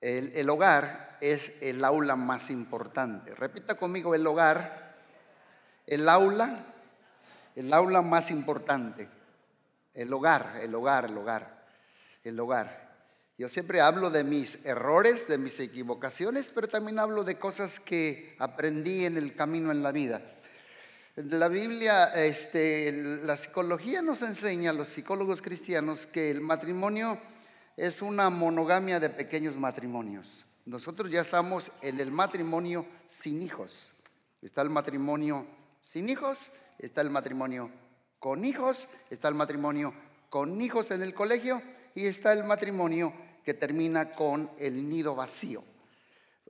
El, hogar es el aula más importante. Repita conmigo, el hogar, el aula, el aula más importante. El hogar, el hogar, el hogar, el hogar. Yo siempre hablo de mis errores, de mis equivocaciones, pero también hablo de cosas que aprendí en el camino en la vida. La Biblia, este, la psicología nos enseña, los psicólogos cristianos, que el matrimonio es una monogamia de pequeños matrimonios. Nosotros ya estamos en el matrimonio sin hijos. Está el matrimonio sin hijos, está el matrimonio con hijos, está el matrimonio con hijos en el colegio y está el matrimonio que termina con el nido vacío.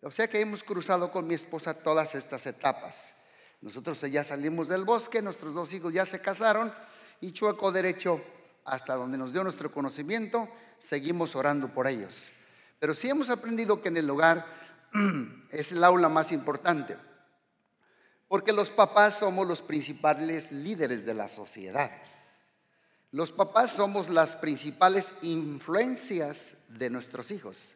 O sea que hemos cruzado con mi esposa todas estas etapas. Nosotros ya salimos del bosque, nuestros dos hijos ya se casaron y chueco derecho hasta donde nos dio nuestro conocimiento, seguimos orando por ellos. Pero sí hemos aprendido que en el hogar es el aula más importante, porque los papás somos los principales líderes de la sociedad. Los papás somos las principales influencias de nuestros hijos.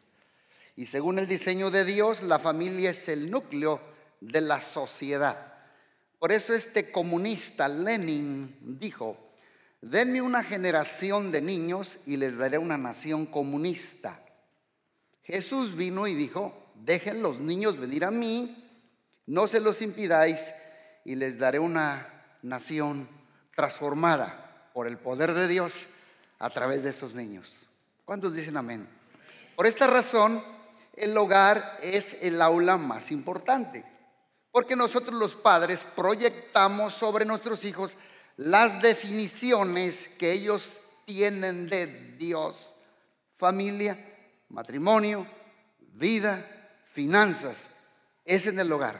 Y según el diseño de Dios, la familia es el núcleo de la sociedad. Por eso este comunista Lenin dijo, denme una generación de niños y les daré una nación comunista. Jesús vino y dijo, dejen los niños venir a mí, no se los impidáis y les daré una nación transformada por el poder de Dios a través de esos niños. ¿Cuántos dicen amén? Por esta razón, el hogar es el aula más importante. Porque nosotros los padres proyectamos sobre nuestros hijos las definiciones que ellos tienen de Dios, familia, matrimonio, vida, finanzas. Es en el hogar.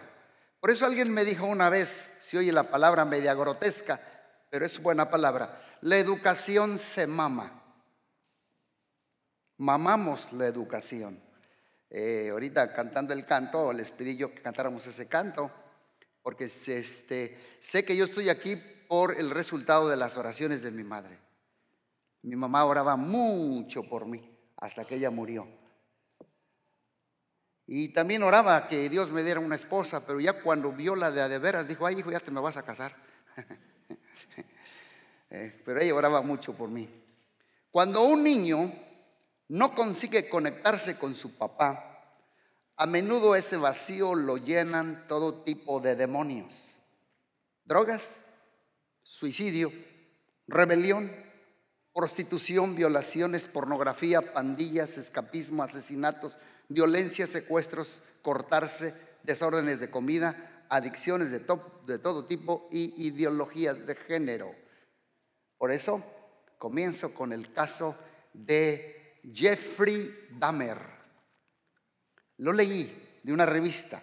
Por eso alguien me dijo una vez, si oye la palabra media grotesca, pero es buena palabra, la educación se mama. Mamamos la educación. Eh, ahorita cantando el canto, les pedí yo que cantáramos ese canto, porque este, sé que yo estoy aquí por el resultado de las oraciones de mi madre. Mi mamá oraba mucho por mí hasta que ella murió. Y también oraba que Dios me diera una esposa, pero ya cuando vio la de veras, dijo, ay hijo, ya te me vas a casar. Eh, pero ella oraba mucho por mí. Cuando un niño no consigue conectarse con su papá, a menudo ese vacío lo llenan todo tipo de demonios. Drogas, suicidio, rebelión, prostitución, violaciones, pornografía, pandillas, escapismo, asesinatos, violencia, secuestros, cortarse, desórdenes de comida, adicciones de, de todo tipo y ideologías de género. Por eso comienzo con el caso de Jeffrey Dahmer. Lo leí de una revista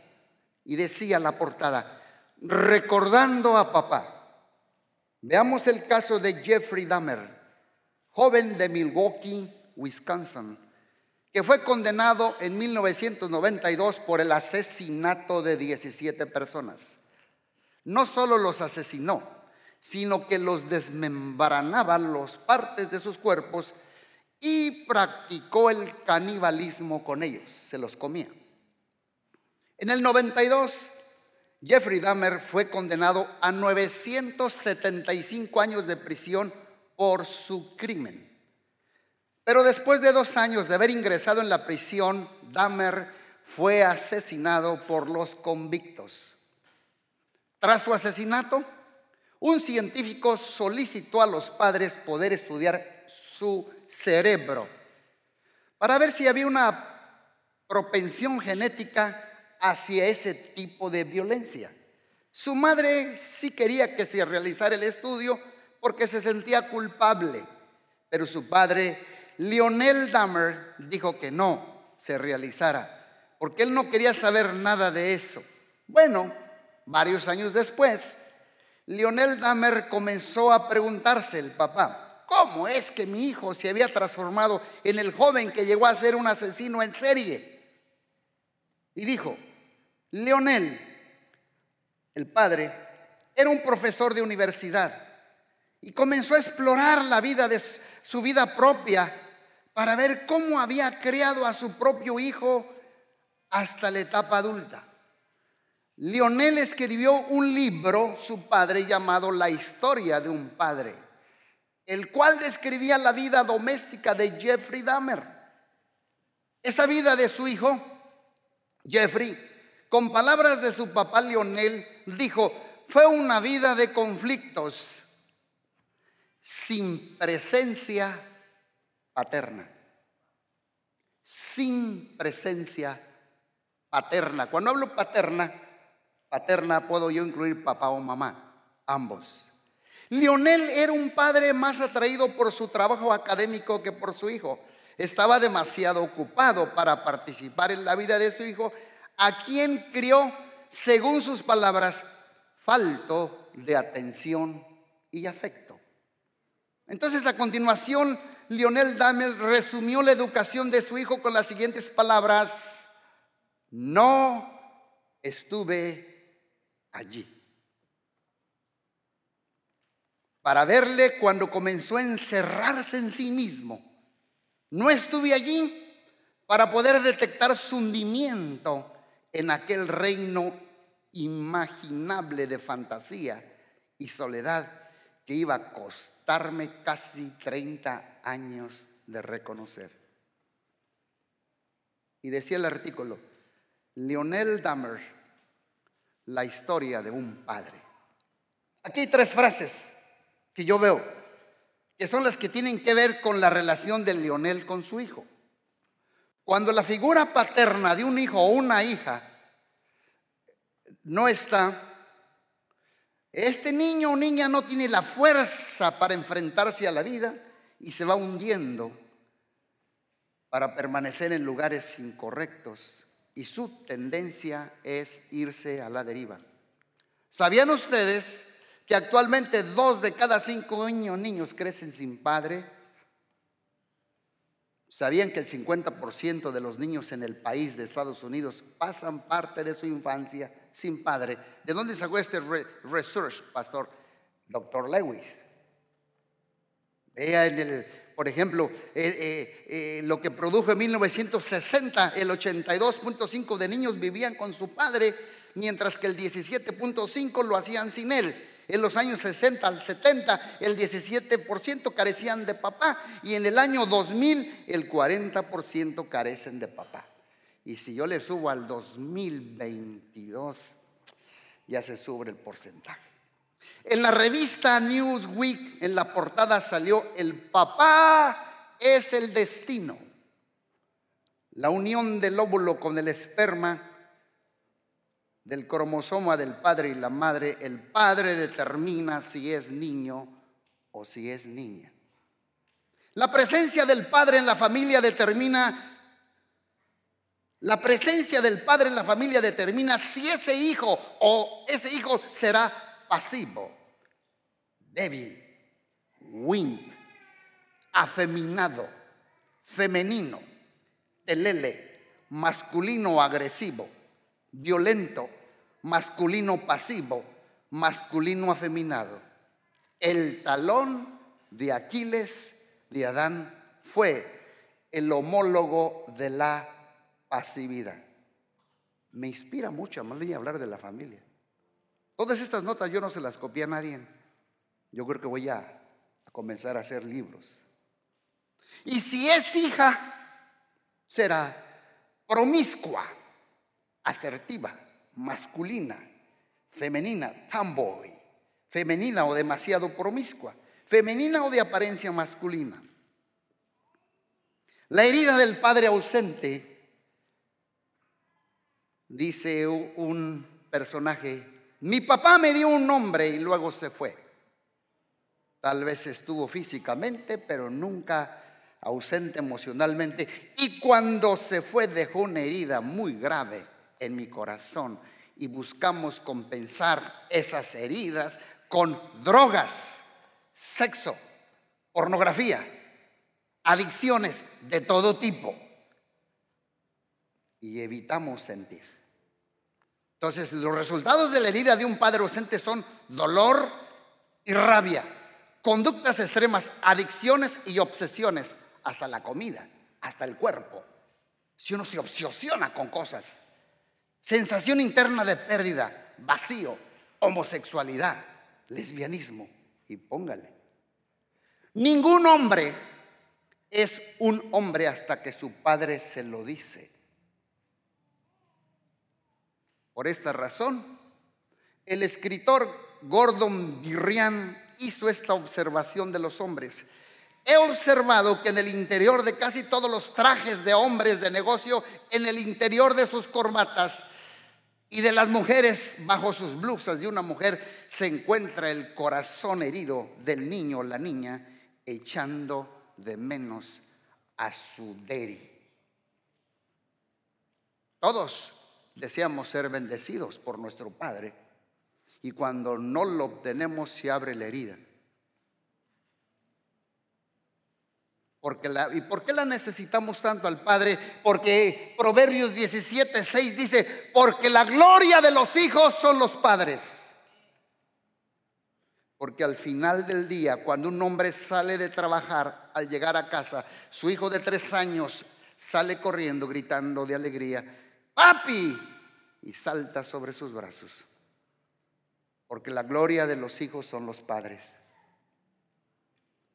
y decía la portada, recordando a papá. Veamos el caso de Jeffrey Dahmer, joven de Milwaukee, Wisconsin, que fue condenado en 1992 por el asesinato de 17 personas. No solo los asesinó, sino que los desmembranaba los partes de sus cuerpos y practicó el canibalismo con ellos, se los comía. En el 92, Jeffrey Dahmer fue condenado a 975 años de prisión por su crimen. Pero después de dos años de haber ingresado en la prisión, Dahmer fue asesinado por los convictos. Tras su asesinato, un científico solicitó a los padres poder estudiar su cerebro para ver si había una propensión genética hacia ese tipo de violencia. Su madre sí quería que se realizara el estudio porque se sentía culpable, pero su padre, Lionel Dahmer, dijo que no se realizara, porque él no quería saber nada de eso. Bueno, varios años después, Lionel Dahmer comenzó a preguntarse el papá, ¿Cómo es que mi hijo se había transformado en el joven que llegó a ser un asesino en serie? Y dijo, Leonel, el padre, era un profesor de universidad y comenzó a explorar la vida de su vida propia para ver cómo había criado a su propio hijo hasta la etapa adulta. Lionel escribió un libro, su padre, llamado La historia de un padre, el cual describía la vida doméstica de Jeffrey Dahmer. Esa vida de su hijo, Jeffrey, con palabras de su papá Lionel, dijo, fue una vida de conflictos sin presencia paterna. Sin presencia paterna. Cuando hablo paterna, paterna puedo yo incluir papá o mamá, ambos. Lionel era un padre más atraído por su trabajo académico que por su hijo. Estaba demasiado ocupado para participar en la vida de su hijo, a quien crió, según sus palabras, falto de atención y afecto. Entonces a continuación, Lionel Damel resumió la educación de su hijo con las siguientes palabras, no estuve allí. Para verle cuando comenzó a encerrarse en sí mismo. No estuve allí para poder detectar su hundimiento en aquel reino imaginable de fantasía y soledad que iba a costarme casi 30 años de reconocer. Y decía el artículo, Lionel Dahmer, la historia de un padre. Aquí hay tres frases que yo veo, que son las que tienen que ver con la relación de Lionel con su hijo. Cuando la figura paterna de un hijo o una hija no está, este niño o niña no tiene la fuerza para enfrentarse a la vida y se va hundiendo para permanecer en lugares incorrectos y su tendencia es irse a la deriva. ¿Sabían ustedes que actualmente dos de cada cinco niños, crecen sin padre? ¿Sabían que el 50% de los niños en el país de Estados Unidos pasan parte de su infancia sin padre? ¿De dónde sacó este research, pastor? Doctor Lewis. Vea en el, por ejemplo, eh, eh, eh, lo que produjo en 1960, el 82.5 de niños vivían con su padre, mientras que el 17.5 lo hacían sin él. En los años 60 al 70, el 17% carecían de papá y en el año 2000 el 40% carecen de papá. Y si yo le subo al 2022, ya se sube el porcentaje. En la revista Newsweek, en la portada salió, el papá es el destino. La unión del óvulo con el esperma del cromosoma del padre y la madre, el padre determina si es niño o si es niña. La presencia del padre en la familia determina la presencia del padre en la familia determina si ese hijo o ese hijo será pasivo, débil, wimp, afeminado, femenino, telele, masculino agresivo violento, masculino pasivo, masculino afeminado. El talón de Aquiles de Adán fue el homólogo de la pasividad. Me inspira mucho a hablar de la familia. Todas estas notas yo no se las copié a nadie. Yo creo que voy a comenzar a hacer libros. Y si es hija, será promiscua asertiva, masculina, femenina, tomboy, femenina o demasiado promiscua, femenina o de apariencia masculina. La herida del padre ausente, dice un personaje, mi papá me dio un nombre y luego se fue. Tal vez estuvo físicamente, pero nunca ausente emocionalmente. Y cuando se fue dejó una herida muy grave en mi corazón y buscamos compensar esas heridas con drogas, sexo, pornografía, adicciones de todo tipo y evitamos sentir. Entonces, los resultados de la herida de un padre ausente son dolor y rabia, conductas extremas, adicciones y obsesiones, hasta la comida, hasta el cuerpo. Si uno se obsesiona con cosas, sensación interna de pérdida, vacío, homosexualidad, lesbianismo, y póngale. Ningún hombre es un hombre hasta que su padre se lo dice. Por esta razón, el escritor Gordon Birrian hizo esta observación de los hombres. He observado que en el interior de casi todos los trajes de hombres de negocio, en el interior de sus corbatas y de las mujeres bajo sus blusas de una mujer, se encuentra el corazón herido del niño o la niña echando de menos a su deri. Todos deseamos ser bendecidos por nuestro Padre y cuando no lo obtenemos se abre la herida. Porque la, ¿Y por qué la necesitamos tanto al Padre? Porque Proverbios 17, 6 dice, porque la gloria de los hijos son los padres. Porque al final del día, cuando un hombre sale de trabajar, al llegar a casa, su hijo de tres años sale corriendo, gritando de alegría, papi, y salta sobre sus brazos. Porque la gloria de los hijos son los padres.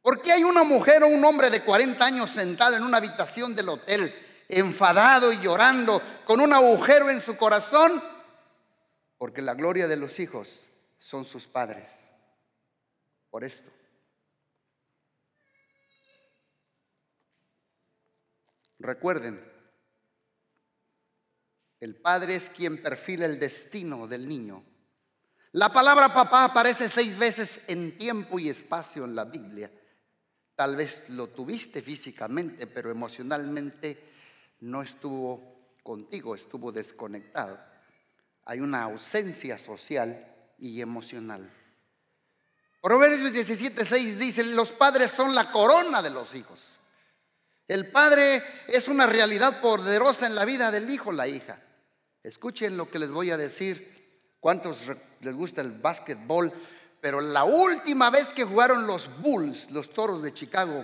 ¿Por qué hay una mujer o un hombre de 40 años sentado en una habitación del hotel, enfadado y llorando, con un agujero en su corazón? Porque la gloria de los hijos son sus padres por esto. Recuerden, el padre es quien perfila el destino del niño. La palabra papá aparece seis veces en tiempo y espacio en la Biblia. Tal vez lo tuviste físicamente, pero emocionalmente no estuvo contigo, estuvo desconectado. Hay una ausencia social y emocional. Proverbios 17, 6 dice, los padres son la corona de los hijos. El padre es una realidad poderosa en la vida del hijo, la hija. Escuchen lo que les voy a decir. ¿Cuántos les gusta el básquetbol? Pero la última vez que jugaron los Bulls, los Toros de Chicago,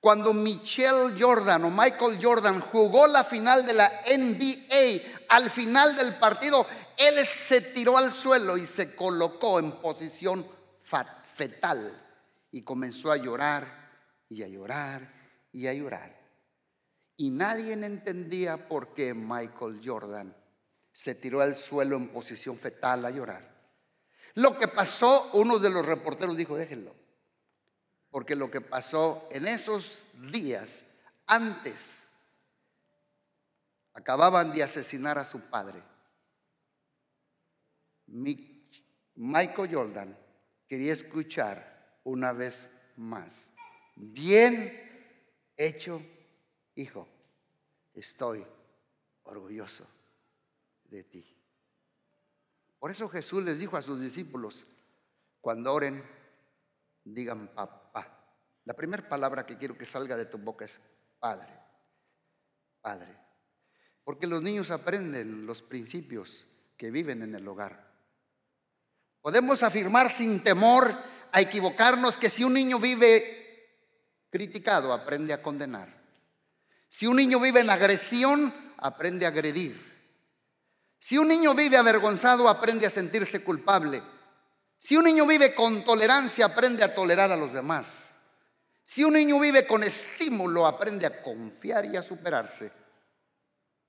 cuando Michelle Jordan o Michael Jordan jugó la final de la NBA, al final del partido, él se tiró al suelo y se colocó en posición fetal y comenzó a llorar y a llorar y a llorar. Y nadie entendía por qué Michael Jordan se tiró al suelo en posición fetal a llorar. Lo que pasó, uno de los reporteros dijo, déjenlo, porque lo que pasó en esos días antes, acababan de asesinar a su padre. Michael Jordan quería escuchar una vez más. Bien hecho, hijo. Estoy orgulloso de ti. Por eso Jesús les dijo a sus discípulos, cuando oren, digan papá. La primera palabra que quiero que salga de tu boca es Padre. Padre. Porque los niños aprenden los principios que viven en el hogar. Podemos afirmar sin temor a equivocarnos que si un niño vive criticado, aprende a condenar. Si un niño vive en agresión, aprende a agredir. Si un niño vive avergonzado, aprende a sentirse culpable. Si un niño vive con tolerancia, aprende a tolerar a los demás. Si un niño vive con estímulo, aprende a confiar y a superarse.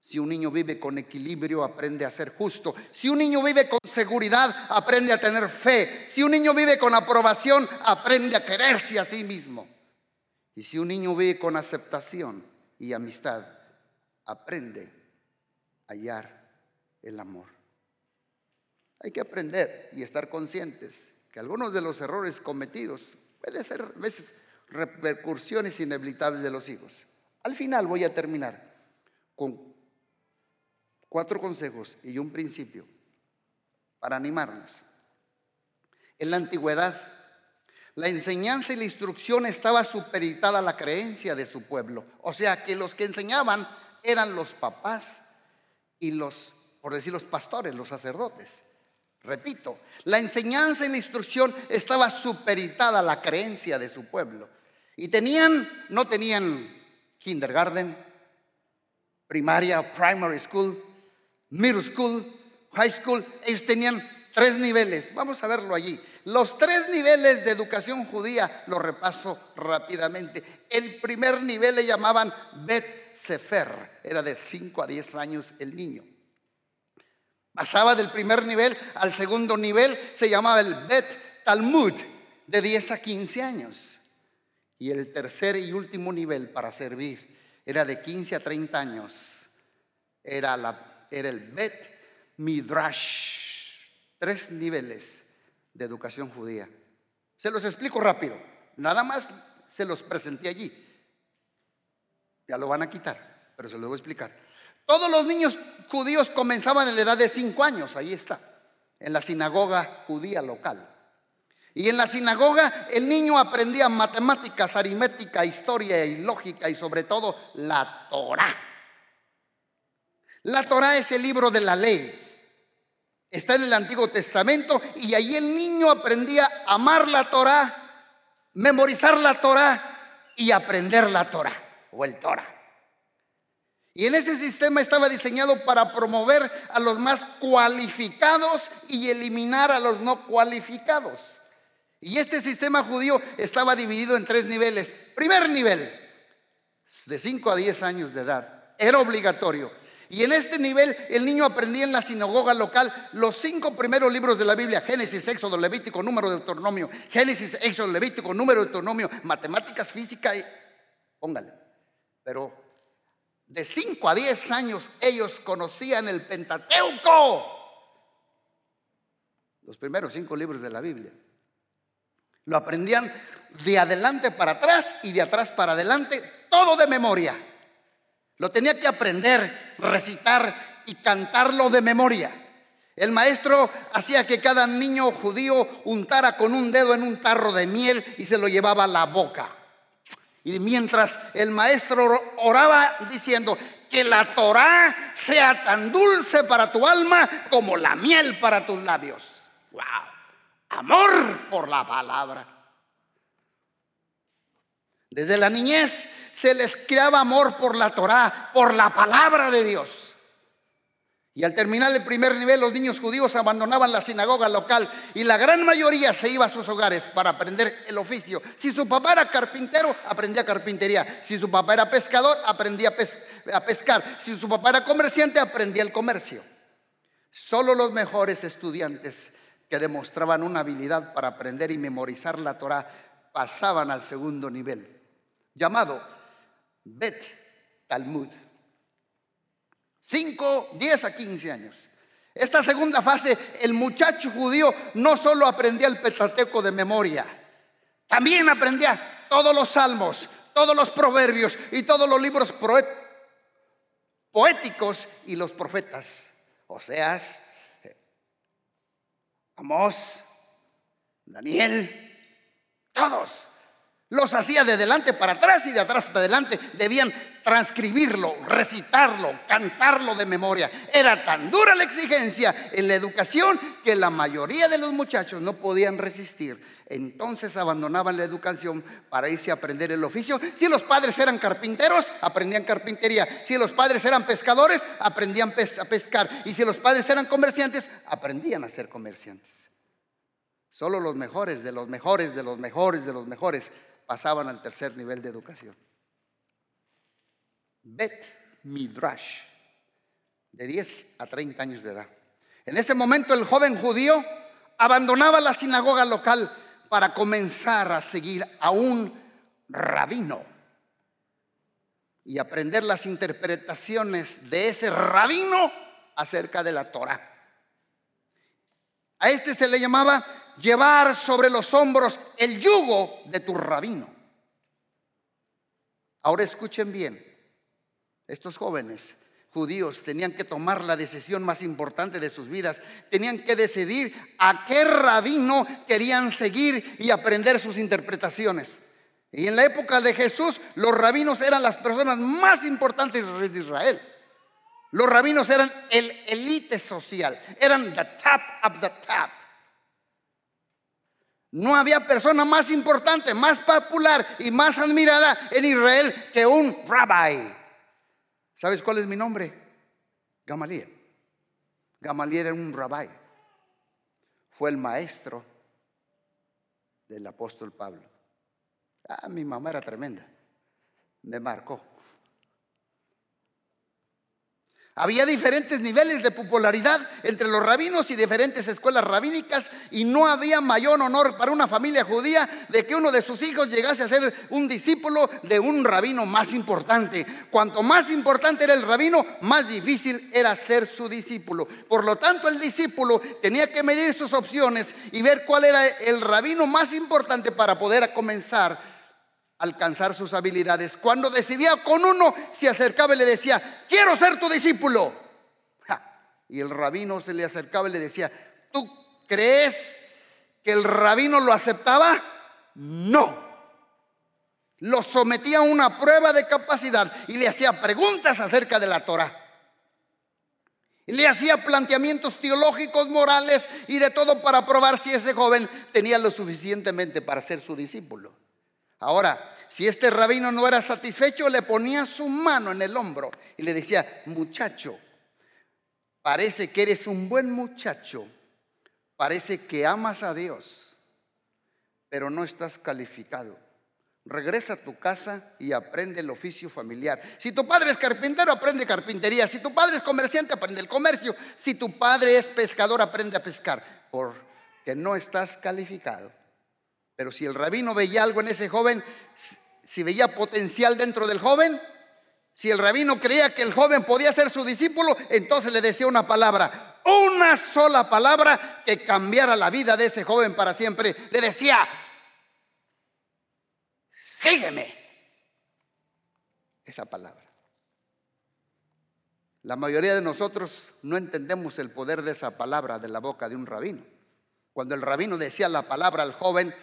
Si un niño vive con equilibrio, aprende a ser justo. Si un niño vive con seguridad, aprende a tener fe. Si un niño vive con aprobación, aprende a quererse a sí mismo. Y si un niño vive con aceptación y amistad, aprende a hallar el amor. Hay que aprender y estar conscientes que algunos de los errores cometidos pueden ser a veces repercusiones inevitables de los hijos. Al final voy a terminar con Cuatro consejos y un principio para animarnos. En la antigüedad, la enseñanza y la instrucción estaba supeditada a la creencia de su pueblo. O sea que los que enseñaban eran los papás y los, por decir los pastores, los sacerdotes. Repito, la enseñanza y la instrucción estaba supeditada a la creencia de su pueblo. Y tenían, no tenían kindergarten, primaria, primary school, middle school, high school. Ellos tenían tres niveles. Vamos a verlo allí. Los tres niveles de educación judía, lo repaso rápidamente. El primer nivel le llamaban Bet Sefer, era de 5 a 10 años el niño. Pasaba del primer nivel al segundo nivel, se llamaba el Bet Talmud, de 10 a 15 años. Y el tercer y último nivel para servir era de 15 a 30 años. Era, la, era el Bet Midrash. Tres niveles de educación judía. Se los explico rápido. Nada más se los presenté allí. Ya lo van a quitar, pero se lo voy a explicar. Todos los niños judíos comenzaban en la edad de cinco años, ahí está, en la sinagoga judía local. Y en la sinagoga el niño aprendía matemáticas, aritmética, historia y lógica y sobre todo la Torah. La Torah es el libro de la ley. Está en el Antiguo Testamento y ahí el niño aprendía a amar la Torah, memorizar la Torah y aprender la Torah o el Torah. Y en ese sistema estaba diseñado para promover a los más cualificados y eliminar a los no cualificados. Y este sistema judío estaba dividido en tres niveles. Primer nivel, de 5 a 10 años de edad, era obligatorio. Y en este nivel el niño aprendía en la sinagoga local los cinco primeros libros de la Biblia, Génesis, Éxodo, Levítico, Número, de Deuteronomio, Génesis, Éxodo, Levítico, Número, de Deuteronomio, matemáticas, física, y... póngale. Pero de 5 a 10 años ellos conocían el Pentateuco, los primeros cinco libros de la Biblia. Lo aprendían de adelante para atrás y de atrás para adelante, todo de memoria. Lo tenía que aprender, recitar y cantarlo de memoria. El maestro hacía que cada niño judío untara con un dedo en un tarro de miel y se lo llevaba a la boca. Y mientras el maestro oraba diciendo, que la Torah sea tan dulce para tu alma como la miel para tus labios. ¡Wow! Amor por la palabra. Desde la niñez se les creaba amor por la Torá, por la palabra de Dios. Y al terminar el primer nivel, los niños judíos abandonaban la sinagoga local y la gran mayoría se iba a sus hogares para aprender el oficio. Si su papá era carpintero, aprendía carpintería. Si su papá era pescador, aprendía a pescar. Si su papá era comerciante, aprendía el comercio. Solo los mejores estudiantes que demostraban una habilidad para aprender y memorizar la Torah pasaban al segundo nivel, llamado Bet Talmud. 5, 10 a 15 años. Esta segunda fase, el muchacho judío no solo aprendía el Pentateuco de memoria, también aprendía todos los salmos, todos los proverbios y todos los libros poéticos y los profetas. Oseas, Amós, Daniel, todos. Los hacía de delante para atrás y de atrás para adelante. Debían transcribirlo, recitarlo, cantarlo de memoria. Era tan dura la exigencia en la educación que la mayoría de los muchachos no podían resistir. Entonces abandonaban la educación para irse a aprender el oficio. Si los padres eran carpinteros, aprendían carpintería. Si los padres eran pescadores, aprendían a pescar. Y si los padres eran comerciantes, aprendían a ser comerciantes. Solo los mejores de los mejores de los mejores de los mejores pasaban al tercer nivel de educación. Bet Midrash, de 10 a 30 años de edad. En ese momento el joven judío abandonaba la sinagoga local para comenzar a seguir a un rabino y aprender las interpretaciones de ese rabino acerca de la Torah. A este se le llamaba llevar sobre los hombros el yugo de tu rabino. Ahora escuchen bien, estos jóvenes judíos tenían que tomar la decisión más importante de sus vidas, tenían que decidir a qué rabino querían seguir y aprender sus interpretaciones. Y en la época de Jesús, los rabinos eran las personas más importantes de Israel. Los rabinos eran el elite social, eran the top of the top. No había persona más importante, más popular y más admirada en Israel que un rabbi. ¿Sabes cuál es mi nombre? Gamaliel. Gamaliel era un rabbi. Fue el maestro del apóstol Pablo. Ah, mi mamá era tremenda. Me marcó. Había diferentes niveles de popularidad entre los rabinos y diferentes escuelas rabínicas y no había mayor honor para una familia judía de que uno de sus hijos llegase a ser un discípulo de un rabino más importante. Cuanto más importante era el rabino, más difícil era ser su discípulo. Por lo tanto, el discípulo tenía que medir sus opciones y ver cuál era el rabino más importante para poder comenzar alcanzar sus habilidades. Cuando decidía con uno, se acercaba y le decía, quiero ser tu discípulo. Y el rabino se le acercaba y le decía, ¿tú crees que el rabino lo aceptaba? No. Lo sometía a una prueba de capacidad y le hacía preguntas acerca de la Torah. Le hacía planteamientos teológicos, morales y de todo para probar si ese joven tenía lo suficientemente para ser su discípulo. Ahora, si este rabino no era satisfecho, le ponía su mano en el hombro y le decía, muchacho, parece que eres un buen muchacho, parece que amas a Dios, pero no estás calificado. Regresa a tu casa y aprende el oficio familiar. Si tu padre es carpintero, aprende carpintería. Si tu padre es comerciante, aprende el comercio. Si tu padre es pescador, aprende a pescar. Porque no estás calificado. Pero si el rabino veía algo en ese joven, si veía potencial dentro del joven, si el rabino creía que el joven podía ser su discípulo, entonces le decía una palabra, una sola palabra que cambiara la vida de ese joven para siempre. Le decía, sígueme. Esa palabra. La mayoría de nosotros no entendemos el poder de esa palabra de la boca de un rabino. Cuando el rabino decía la palabra al joven,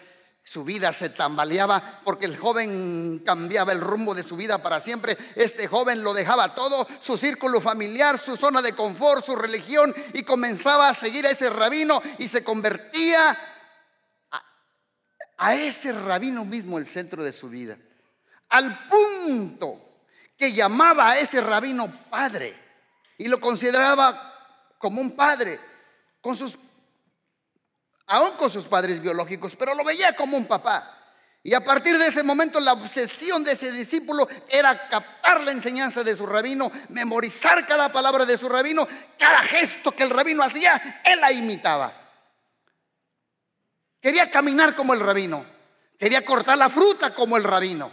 su vida se tambaleaba porque el joven cambiaba el rumbo de su vida para siempre. Este joven lo dejaba todo, su círculo familiar, su zona de confort, su religión y comenzaba a seguir a ese rabino y se convertía a, ese rabino mismo el centro de su vida. Al punto que llamaba a ese rabino padre y lo consideraba como un padre con sus aún con sus padres biológicos, pero lo veía como un papá. Y a partir de ese momento la obsesión de ese discípulo era captar la enseñanza de su rabino, memorizar cada palabra de su rabino, cada gesto que el rabino hacía, él la imitaba. Quería caminar como el rabino, quería cortar la fruta como el rabino.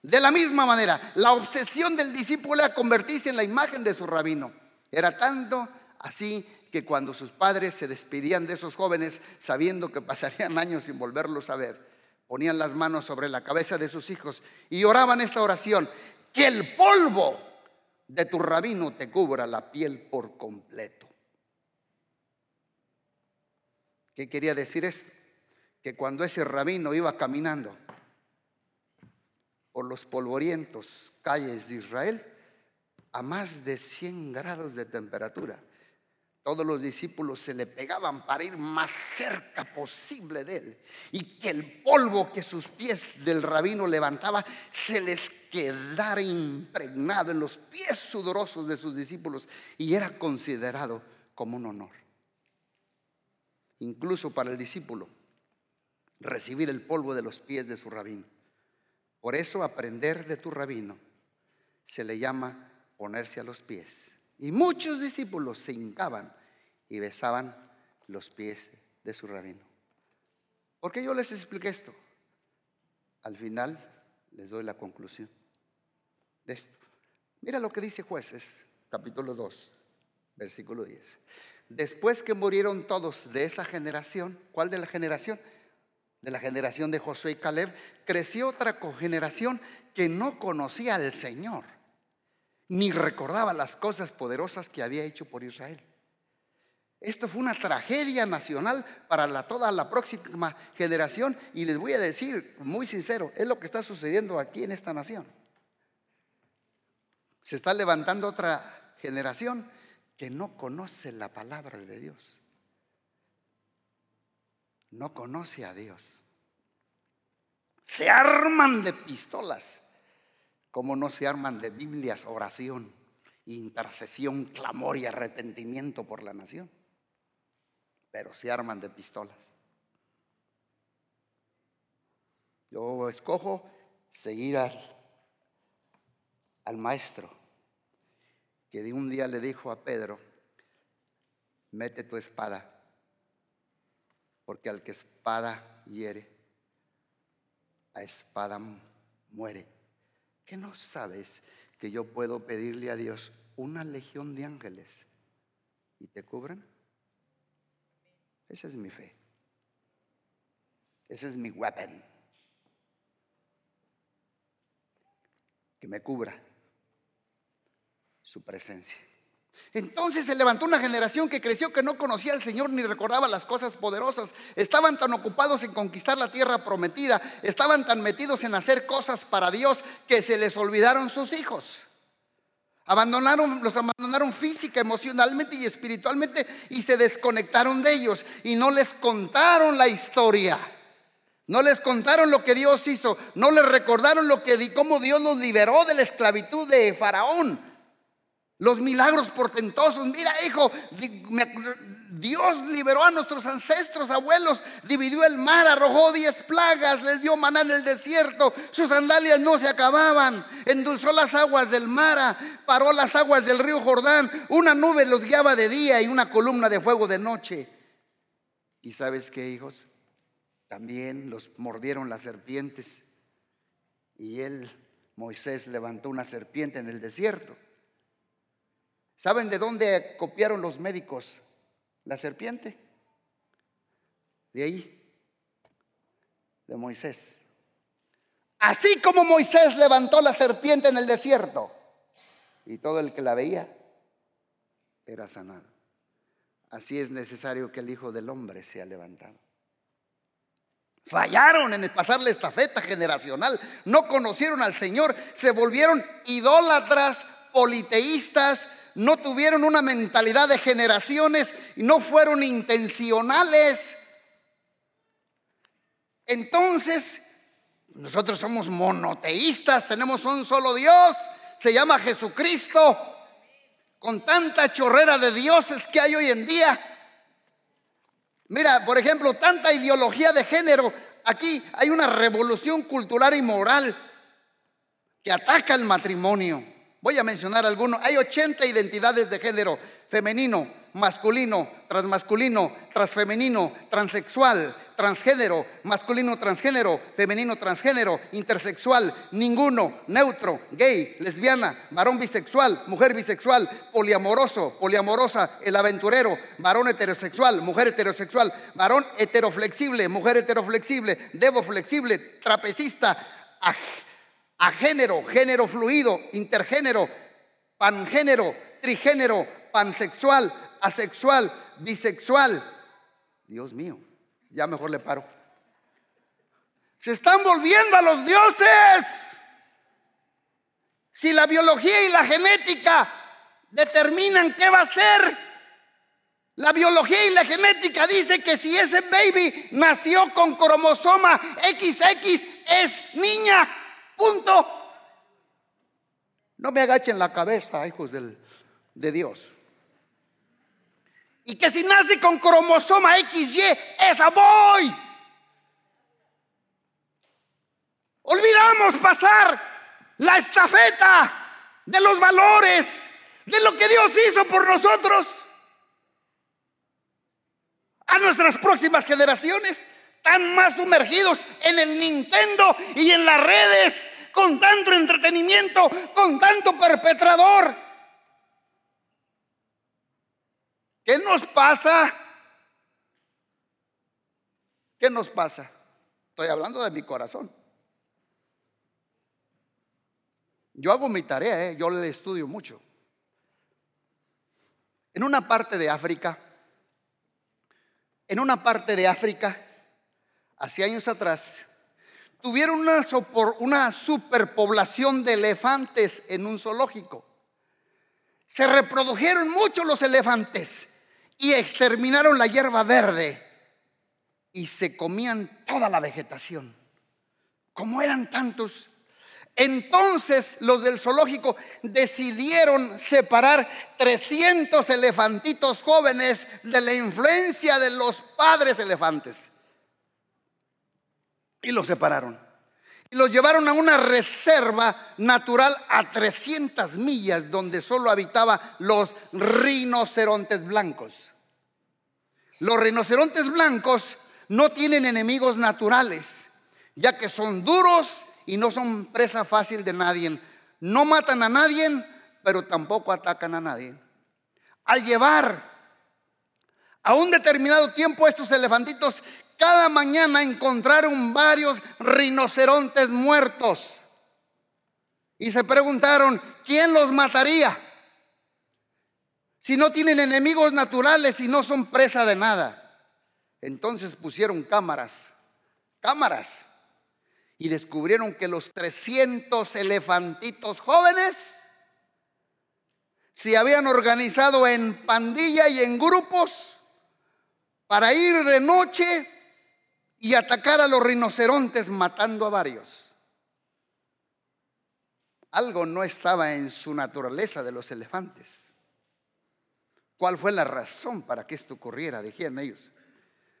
De la misma manera, la obsesión del discípulo era convertirse en la imagen de su rabino. Era tanto así que cuando sus padres se despidían de esos jóvenes, sabiendo que pasarían años sin volverlos a ver, ponían las manos sobre la cabeza de sus hijos y oraban esta oración, que el polvo de tu rabino te cubra la piel por completo. ¿Qué quería decir esto? Que cuando ese rabino iba caminando por los polvorientos calles de Israel, a más de 100 grados de temperatura, todos los discípulos se le pegaban para ir más cerca posible de él. Y que el polvo que sus pies del rabino levantaba se les quedara impregnado en los pies sudorosos de sus discípulos. Y era considerado como un honor. Incluso para el discípulo, recibir el polvo de los pies de su rabino. Por eso aprender de tu rabino se le llama ponerse a los pies y muchos discípulos se hincaban y besaban los pies de su rabino. ¿Por qué yo les expliqué esto? Al final les doy la conclusión de esto. Mira lo que dice jueces, capítulo 2, versículo 10. Después que murieron todos de esa generación, ¿cuál de la generación? De la generación de Josué y Caleb, creció otra generación que no conocía al Señor ni recordaba las cosas poderosas que había hecho por Israel. Esto fue una tragedia nacional para toda la próxima generación y les voy a decir muy sincero, es lo que está sucediendo aquí en esta nación. Se está levantando otra generación que no conoce la palabra de Dios. no conoce a Dios. Se arman de pistolas, como no se arman de Biblias, oración, intercesión, clamor y arrepentimiento por la nación. Pero se arman de pistolas. Yo escojo seguir al, al maestro que de un día le dijo a Pedro, mete tu espada, porque al que espada hiere, a espada muere. ¿Qué no sabes que yo puedo pedirle a Dios una legión de ángeles y te cubran? Esa es mi fe. Ese es mi weapon. Que me cubra su presencia. Entonces se levantó una generación que creció que no conocía al Señor ni recordaba las cosas poderosas. Estaban tan ocupados en conquistar la tierra prometida, estaban tan metidos en hacer cosas para Dios que se les olvidaron sus hijos. Abandonaron, los abandonaron física, emocionalmente y espiritualmente y se desconectaron de ellos y no les contaron la historia. No les contaron lo que Dios hizo, no les recordaron lo que cómo Dios los liberó de la esclavitud de Faraón. Los milagros portentosos. Mira, hijo, Dios liberó a nuestros ancestros, abuelos, dividió el mar, arrojó diez plagas, les dio maná en el desierto, sus sandalias no se acababan, endulzó las aguas del mar, paró las aguas del río Jordán, una nube los guiaba de día y una columna de fuego de noche. ¿Y sabes qué, hijos? También los mordieron las serpientes y él, Moisés, levantó una serpiente en el desierto. ¿Saben de dónde copiaron los médicos la serpiente? De ahí, de Moisés. Así como Moisés levantó la serpiente en el desierto y todo el que la veía era sanado. Así es necesario que el Hijo del Hombre sea levantado. Fallaron en el pasarle estafeta generacional, no conocieron al Señor, se volvieron idólatras, politeístas, no tuvieron una mentalidad de generaciones y no fueron intencionales. Entonces, nosotros somos monoteístas, tenemos un solo Dios, se llama Jesucristo, con tanta chorrera de dioses que hay hoy en día. Mira, por ejemplo, tanta ideología de género. Aquí hay una revolución cultural y moral que ataca el matrimonio. Voy a mencionar algunos. Hay 80 identidades de género, femenino, masculino, transmasculino, transfemenino, transexual, transgénero, masculino transgénero, femenino transgénero, intersexual, ninguno, neutro, gay, lesbiana, varón bisexual, mujer bisexual, poliamoroso, poliamorosa, el aventurero, varón heterosexual, mujer heterosexual, varón heteroflexible, mujer heteroflexible, devo flexible, trapecista, a género, género fluido, intergénero, pangénero, trigénero, pansexual, asexual, bisexual. Dios mío, ya mejor le paro. Se están volviendo a los dioses. Si la biología y la genética determinan qué va a ser, la biología y la genética dice que si ese baby nació con cromosoma XX es niña. Punto. No me agachen la cabeza, hijos de Dios. Y que si nace con cromosoma XY, esa voy. Olvidamos pasar la estafeta de los valores, de lo que Dios hizo por nosotros a nuestras próximas generaciones están más sumergidos en el Nintendo y en las redes, con tanto entretenimiento, con tanto perpetrador. ¿Qué nos pasa? ¿Qué nos pasa? Estoy hablando de mi corazón. Yo hago mi tarea, ¿eh? yo le estudio mucho. En una parte de África, en una parte de África, hace años atrás, tuvieron una, una superpoblación de elefantes en un zoológico. Se reprodujeron mucho los elefantes y exterminaron la hierba verde. y se comían toda la vegetación. Como eran tantos, entonces los del zoológico decidieron separar 300 elefantitos jóvenes de la influencia de los padres elefantes. Y los separaron. Y los llevaron a una reserva natural a 300 millas donde solo habitaban los rinocerontes blancos. Los rinocerontes blancos no tienen enemigos naturales, ya que son duros y no son presa fácil de nadie. No matan a nadie, pero tampoco atacan a nadie. Al llevar a un determinado tiempo estos elefantitos, cada mañana encontraron varios rinocerontes muertos. Y se preguntaron, ¿quién los mataría? Si no tienen enemigos naturales y no son presa de nada. Entonces pusieron cámaras, cámaras y descubrieron que los 300 elefantitos jóvenes se habían organizado en pandilla y en grupos para ir de noche y atacar a los rinocerontes matando a varios. Algo no estaba en su naturaleza de los elefantes. ¿Cuál fue la razón para que esto ocurriera? Dijeron ellos.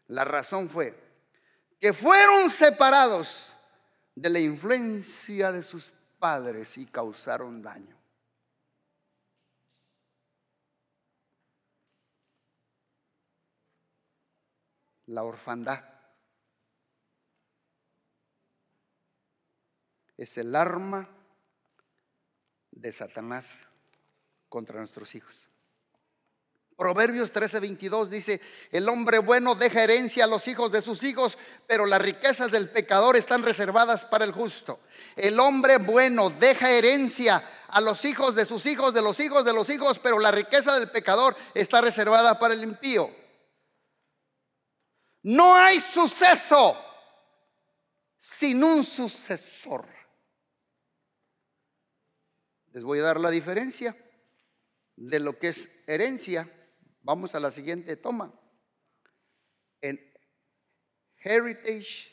La razón fue que fueron separados de la influencia de sus padres y causaron daño. La orfandad es el arma de Satanás contra nuestros hijos. Proverbios 13:22 dice, el hombre bueno deja herencia a los hijos de sus hijos, pero las riquezas del pecador están reservadas para el justo. El hombre bueno deja herencia a los hijos de sus hijos, de los hijos de los hijos, pero la riqueza del pecador está reservada para el impío. No hay suceso sin un sucesor. Les voy a dar la diferencia de lo que es herencia Vamos a la siguiente toma. En heritage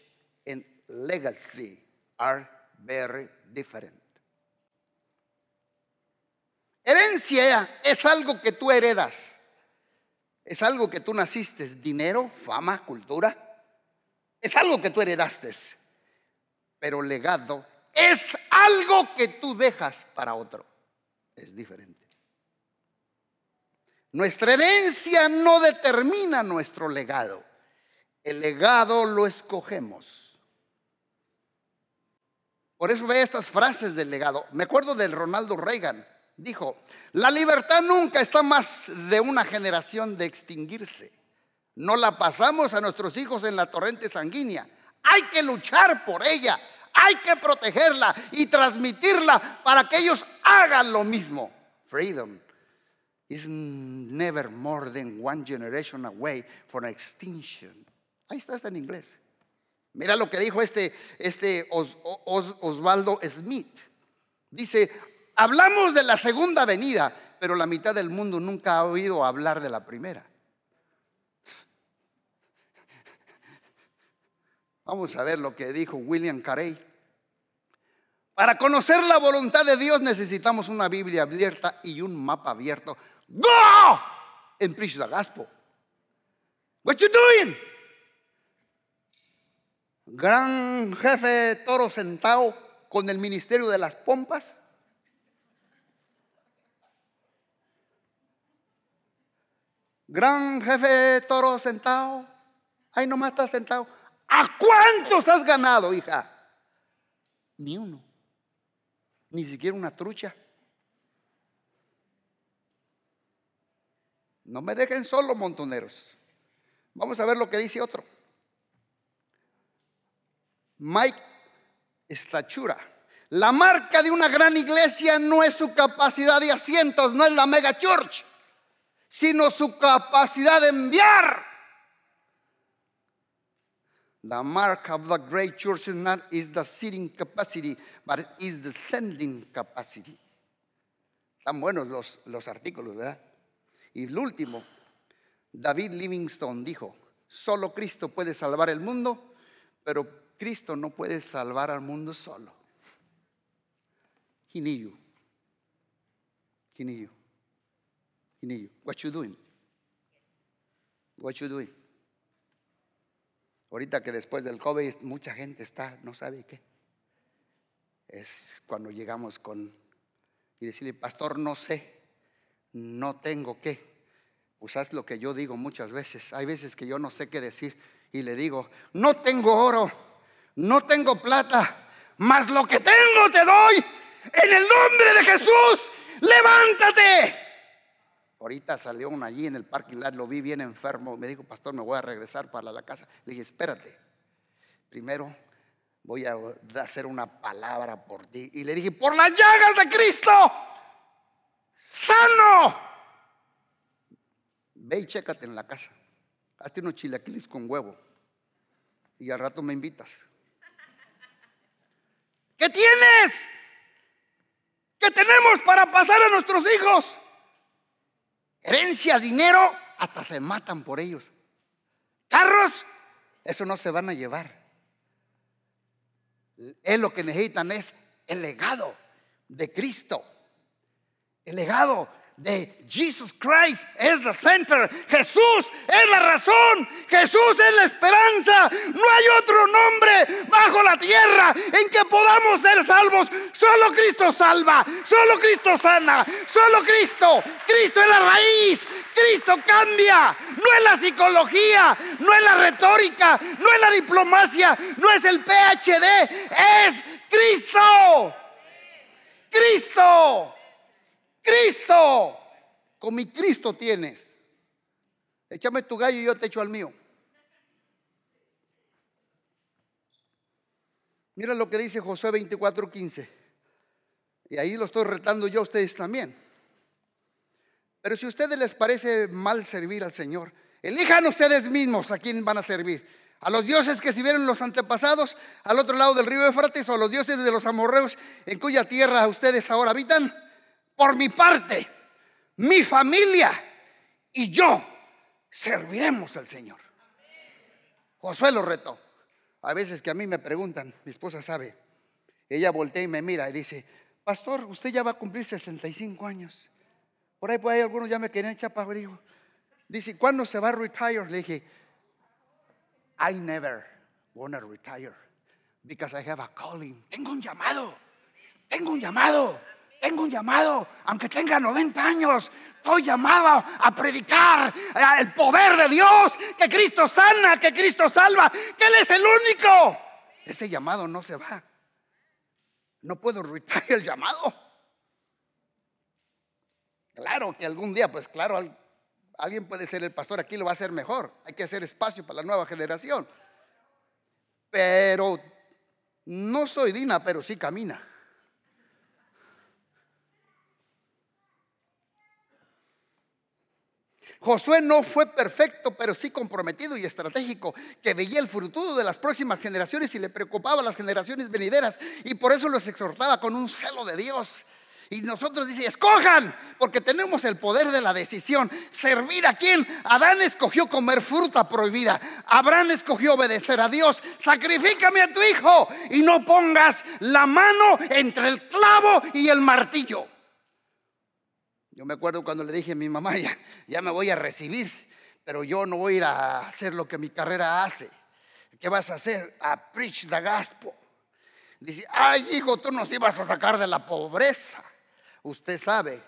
and legacy are very different. Herencia es algo que tú heredas. Es algo que tú naciste, dinero, fama, cultura. Es algo que tú heredaste. Pero legado es algo que tú dejas para otro. Es diferente. Nuestra herencia no determina nuestro legado. El legado lo escogemos. Por eso ve estas frases del legado. Me acuerdo del Ronaldo Reagan. Dijo, la libertad nunca está más de una generación de extinguirse. No la pasamos a nuestros hijos en la torrente sanguínea. Hay que luchar por ella. Hay que protegerla y transmitirla para que ellos hagan lo mismo. Freedom is never more than one generation away from extinction. Ahí está, está en inglés. Mira lo que dijo este, este Osvaldo Smith. Dice, hablamos de la segunda venida, pero la mitad del mundo nunca ha oído hablar de la primera. Vamos a ver lo que dijo William Carey. Para conocer la voluntad de Dios necesitamos una Biblia abierta y un mapa abierto Go and preach the gospel. What you doing? Gran jefe toro sentado con el ministerio de las pompas. Gran jefe toro sentado. Ahí nomás está sentado. ¿A cuántos has ganado, hija? Ni uno. Ni siquiera una trucha. No me dejen solo, montoneros. Vamos a ver lo que dice otro. Mike Stachura. La marca de una gran iglesia no es su capacidad de asientos, no es la mega church, sino su capacidad de enviar. The mark of the great church is not is the seating capacity, but is the sending capacity. Están buenos los, los artículos, ¿verdad? Y el último, David Livingstone dijo, Solo Cristo puede salvar el mundo, pero Cristo no puede salvar al mundo solo. He need you. He need you. He need you. What you doing? What you doing? Ahorita que después del COVID mucha gente está, no sabe qué. Es cuando llegamos con y decirle, pastor, no sé, no tengo qué. Pues haz lo que yo digo muchas veces. Hay veces que yo no sé qué decir y le digo, no tengo oro, no tengo plata, mas lo que tengo te doy. En el nombre de Jesús, levántate. Ahorita salió uno allí en el parking lot, lo vi bien enfermo. Me dijo, pastor, me voy a regresar para la casa. Le dije, espérate. Primero voy a hacer una palabra por ti. Y le dije, por las llagas de Cristo, sano. Ve y chécate en la casa. Hazte unos chilaquiles con huevo. Y al rato me invitas. ¿Qué tienes? ¿Qué tenemos para pasar a nuestros hijos? Herencia, dinero, hasta se matan por ellos. Carros, eso no se van a llevar. Es lo que necesitan es el legado de Cristo. El legado de Jesus Christ es the center. Jesús es la razón. Jesús es la esperanza. No hay otro nombre bajo la tierra en que podamos ser salvos. Solo Cristo salva. Solo Cristo sana. Solo Cristo. Cristo es la raíz. Cristo cambia. No es la psicología. No es la retórica. No es la diplomacia. No es el PhD. Es Cristo. Cristo. Cristo. Con mi Cristo tienes. Échame tu gallo y yo te echo al mío. Mira lo que dice Josué 24:15. Y ahí lo estoy retando yo a ustedes también. Pero si a ustedes les parece mal servir al Señor, elijan ustedes mismos a quién van a servir. A los dioses que sirvieron los antepasados al otro lado del río Éufrates o a los dioses de los amorreos en cuya tierra ustedes ahora habitan. Por mi parte, mi familia y yo serviremos al Señor. Josué lo retó. A veces que a mí me preguntan, mi esposa sabe, ella voltea y me mira y dice, pastor, usted ya va a cumplir 65 años. Por ahí, por ahí algunos ya me querían echar para abrigo. Dice, ¿cuándo se va a retire? Le dije, I never wanna retire because I have a calling. Tengo un llamado. Tengo un llamado. Tengo un llamado, aunque tenga 90 años, estoy llamado a predicar el poder de Dios, que Cristo sana, que Cristo salva, que Él es el único. Ese llamado no se va. No puedo retirar el llamado. Claro que algún día, pues claro, alguien puede ser el pastor, aquí lo va a hacer mejor. Hay que hacer espacio para la nueva generación. Pero no soy Dina, pero sí camina. Josué no fue perfecto, pero sí comprometido y estratégico, que veía el futuro de las próximas generaciones y le preocupaba a las generaciones venideras y por eso los exhortaba con un celo de Dios. Y nosotros dice, escojan, porque tenemos el poder de la decisión. Servir a quien Adán escogió comer fruta prohibida. Abraham escogió obedecer a Dios. Sacrifícame a tu hijo y no pongas la mano entre el clavo y el martillo. Yo me acuerdo cuando le dije a mi mamá, ya, ya me voy a recibir, pero yo no voy a ir a hacer lo que mi carrera hace. ¿Qué vas a hacer? A preach the gospel. Dice, ay hijo, tú nos ibas a sacar de la pobreza. Usted sabe,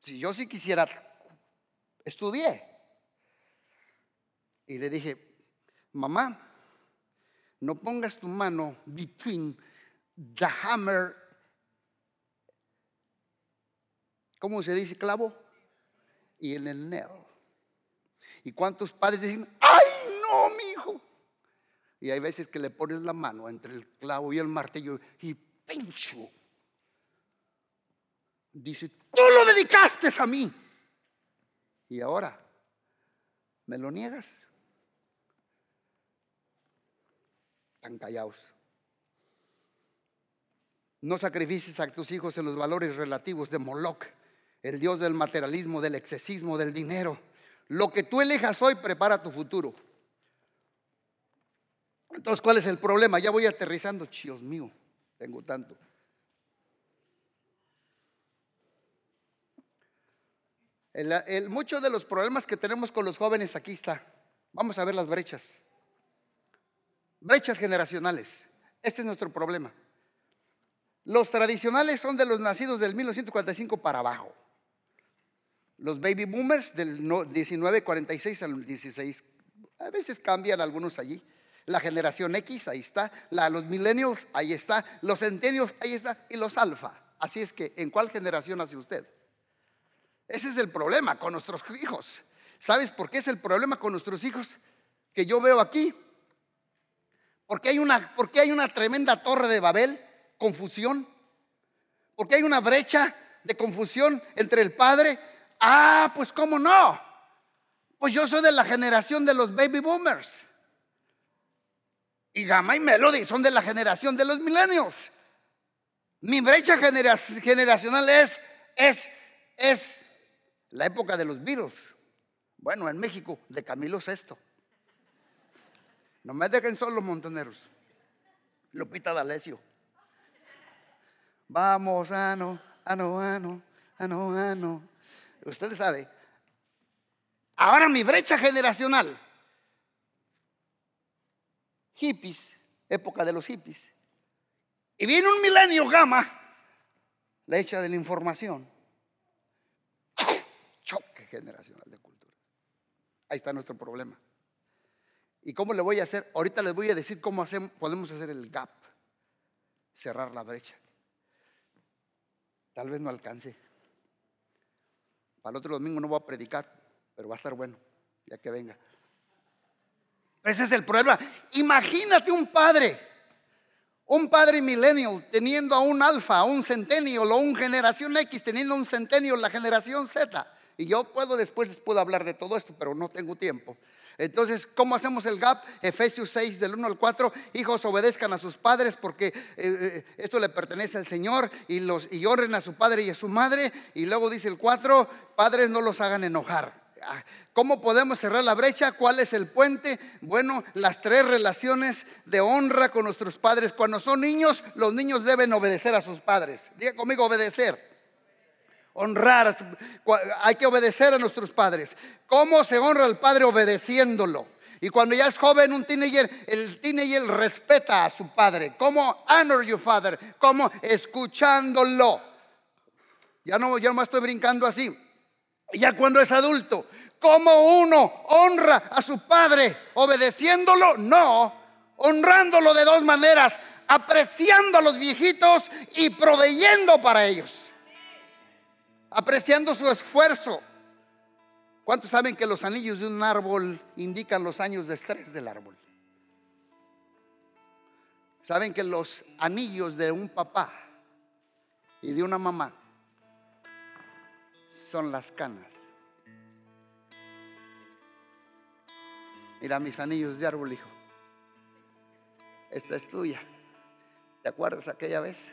si yo sí quisiera, estudié. Y le dije, mamá, no pongas tu mano between the hammer ¿cómo se dice clavo? Y en el nail. ¿Y cuántos padres dicen, ay no, mi hijo? Y hay veces que le pones la mano entre el clavo y el martillo y pincho. Dice, tú lo dedicaste a mí. Y ahora, ¿me lo niegas? Tan callados. No sacrifices a tus hijos en los valores relativos de Moloch el Dios del materialismo, del excesismo, del dinero. Lo que tú elijas hoy prepara tu futuro. Entonces, ¿cuál es el problema? Ya voy aterrizando, Dios mío, tengo tanto. muchos de los problemas que tenemos con los jóvenes aquí está. Vamos a ver las brechas. Brechas generacionales. Este es nuestro problema. Los tradicionales son de los nacidos del 1945 para abajo. Los baby boomers del 1946 al 16. A veces cambian algunos allí. La generación X, ahí está. La, los millennials, ahí está. Los centennials, ahí está. Y los alfa. Así es que, ¿en cuál generación nace usted? Ese es el problema con nuestros hijos. ¿Sabes por qué es el problema con nuestros hijos que yo veo aquí? Porque hay una, porque hay una tremenda torre de Babel, confusión. Porque hay una brecha de confusión entre el padre. Ah, pues cómo no. Pues yo soy de la generación de los baby boomers. Y Gamma y Melody son de la generación de los milenios. Mi brecha generacional es, es, es la época de los virus. Bueno, en México, de Camilo VI. No me dejen solo montoneros. Lupita D'Alessio. Vamos, ano, ano, ano, ano, ano. Ustedes saben. Ahora mi brecha generacional. Hippies, época de los hippies. Y viene un milenio gamma, la hecha de la información generacional de cultura. Ahí está nuestro problema. ¿Y cómo le voy a hacer? Ahorita les voy a decir cómo hacemos, podemos hacer el gap, cerrar la brecha. Tal vez no alcance. Para el otro domingo no voy a predicar, pero va a estar bueno, ya que venga. Ese es el problema. Imagínate un padre, un padre millennial teniendo a un alfa, un centennial o un generación X teniendo un centennial, la generación Z. Y yo puedo después les puedo hablar de todo esto, pero no tengo tiempo. Entonces, ¿cómo hacemos el gap? Efesios 6 del 1 al 4, hijos obedezcan a sus padres porque eh, eh, esto le pertenece al Señor y, los, y honren a su padre y a su madre. Y luego dice el 4, padres no los hagan enojar. Ah, ¿Cómo podemos cerrar la brecha? ¿Cuál es el puente? Bueno, las tres relaciones de honra con nuestros padres. Cuando son niños, los niños deben obedecer a sus padres. Diga conmigo, obedecer honrar, hay que obedecer a nuestros padres. ¿Cómo se honra al padre obedeciéndolo? Y cuando ya es joven, un teenager, el teenager respeta a su padre. ¿Cómo honor your father? ¿Cómo escuchándolo? Ya no, yo no me estoy brincando así. Ya cuando es adulto, ¿cómo uno honra a su padre? ¿Obedeciéndolo? No, honrándolo de dos maneras, apreciando a los viejitos y proveyendo para ellos apreciando su esfuerzo. ¿Cuántos saben que los anillos de un árbol indican los años de estrés del árbol? Saben que los anillos de un papá y de una mamá son las canas. Mira mis anillos de árbol, hijo. Esta es tuya. ¿Te acuerdas aquella vez?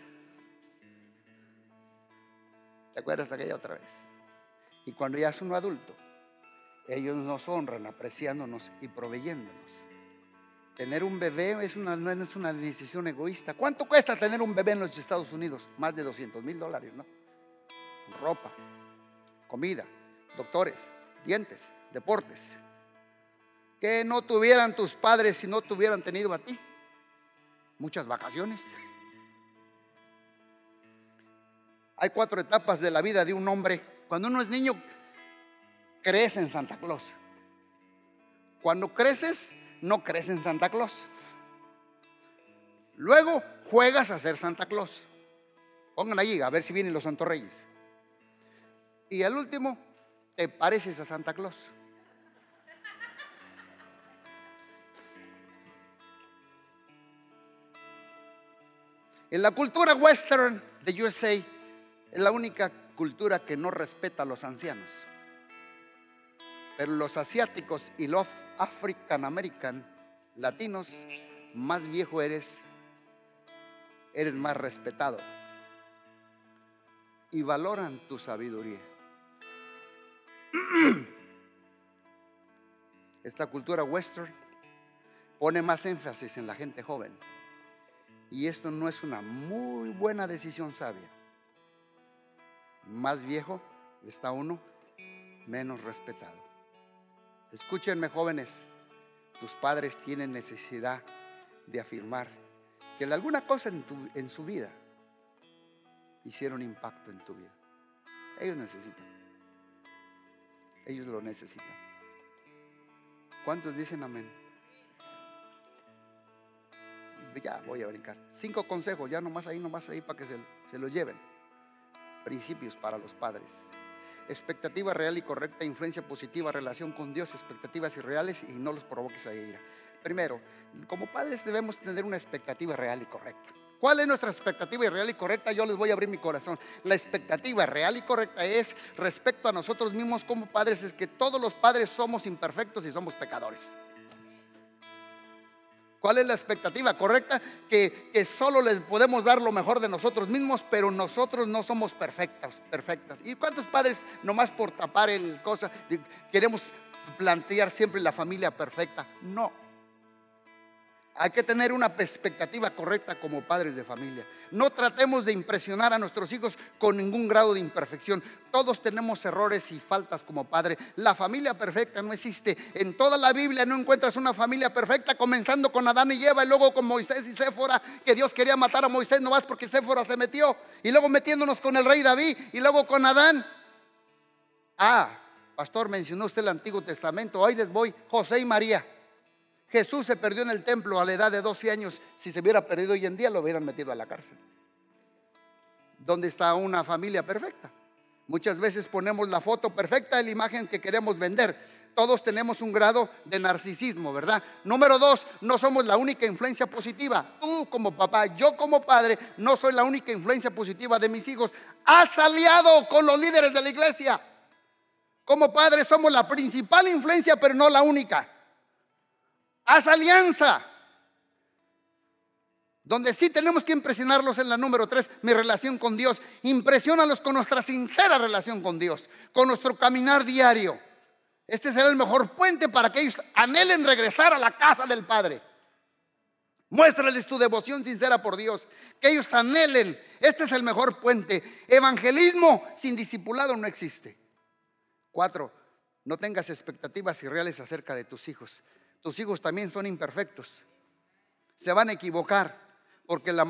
¿Te acuerdas aquella otra vez? Y cuando ya es uno adulto, ellos nos honran apreciándonos y proveyéndonos. Tener un bebé es una, no es una decisión egoísta. ¿Cuánto cuesta tener un bebé en los Estados Unidos? Más de 200 mil dólares, ¿no? Ropa, comida, doctores, dientes, deportes. Que no tuvieran tus padres si no te hubieran tenido a ti. Muchas vacaciones. Hay cuatro etapas de la vida de un hombre. Cuando uno es niño, crees en Santa Claus. Cuando creces, no crees en Santa Claus. Luego juegas a ser Santa Claus. Pongan allí a ver si vienen los Santos Reyes. Y al último, te pareces a Santa Claus. En la cultura western de USA, es la única cultura que no respeta a los ancianos. Pero los asiáticos y los African American, latinos, más viejo eres, eres más respetado. Y valoran tu sabiduría. Esta cultura western pone más énfasis en la gente joven. Y esto no es una muy buena decisión sabia. Más viejo está uno, menos respetado. Escúchenme jóvenes, tus padres tienen necesidad de afirmar que alguna cosa en, en su vida hicieron impacto en tu vida. Ellos necesitan. Ellos lo necesitan. ¿Cuántos dicen amén? Ya voy a brincar. Cinco consejos, ya nomás ahí, nomás ahí para que se, se lo lleven. Principios para los padres. Expectativa real y correcta, influencia positiva, relación con Dios, expectativas irreales y no los provoques a ira. Primero, como padres debemos tener una expectativa real y correcta. ¿Cuál es nuestra expectativa real y correcta? Yo les voy a abrir mi corazón. La expectativa real y correcta es respecto a nosotros mismos como padres, es que todos los padres somos imperfectos y somos pecadores. ¿Cuál es la expectativa correcta? Que, que, solo les podemos dar lo mejor de nosotros mismos, pero nosotros no somos perfectas, perfectas. ¿Y cuántos padres, nomás por tapar el cosa, queremos plantear siempre la familia perfecta? No. Hay que tener una expectativa correcta como padres de familia. No tratemos de impresionar a nuestros hijos con ningún grado de imperfección. Todos tenemos errores y faltas como padre. La familia perfecta no existe. En toda la Biblia no encuentras una familia perfecta, comenzando con Adán y Eva y luego con Moisés y Séfora, que Dios quería matar a Moisés nomás porque Séfora se metió. Y luego metiéndonos con el rey David y luego con Adán. Ah, pastor, mencionó usted el Antiguo Testamento. Hoy les voy, José y María. Jesús se perdió en el templo a la edad de 12 años. Si se hubiera perdido hoy en día, lo hubieran metido a la cárcel. ¿Dónde está una familia perfecta? Muchas veces ponemos la foto perfecta de la imagen que queremos vender. Todos tenemos un grado de narcisismo, ¿verdad? Número dos, no somos la única influencia positiva. Tú como papá, yo como padre, no soy la única influencia positiva de mis hijos. Has aliado con los líderes de la iglesia. Como padre somos la principal influencia, pero no la única. Haz alianza. Donde sí tenemos que impresionarlos en la número tres, mi relación con Dios. Impresionalos con nuestra sincera relación con Dios, con nuestro caminar diario. Este será el mejor puente para que ellos anhelen regresar a la casa del Padre. Muéstrales tu devoción sincera por Dios, que ellos anhelen. Este es el mejor puente. Evangelismo sin discipulado no existe. Cuatro, no tengas expectativas irreales acerca de tus hijos. Tus hijos también son imperfectos. Se van a equivocar porque la,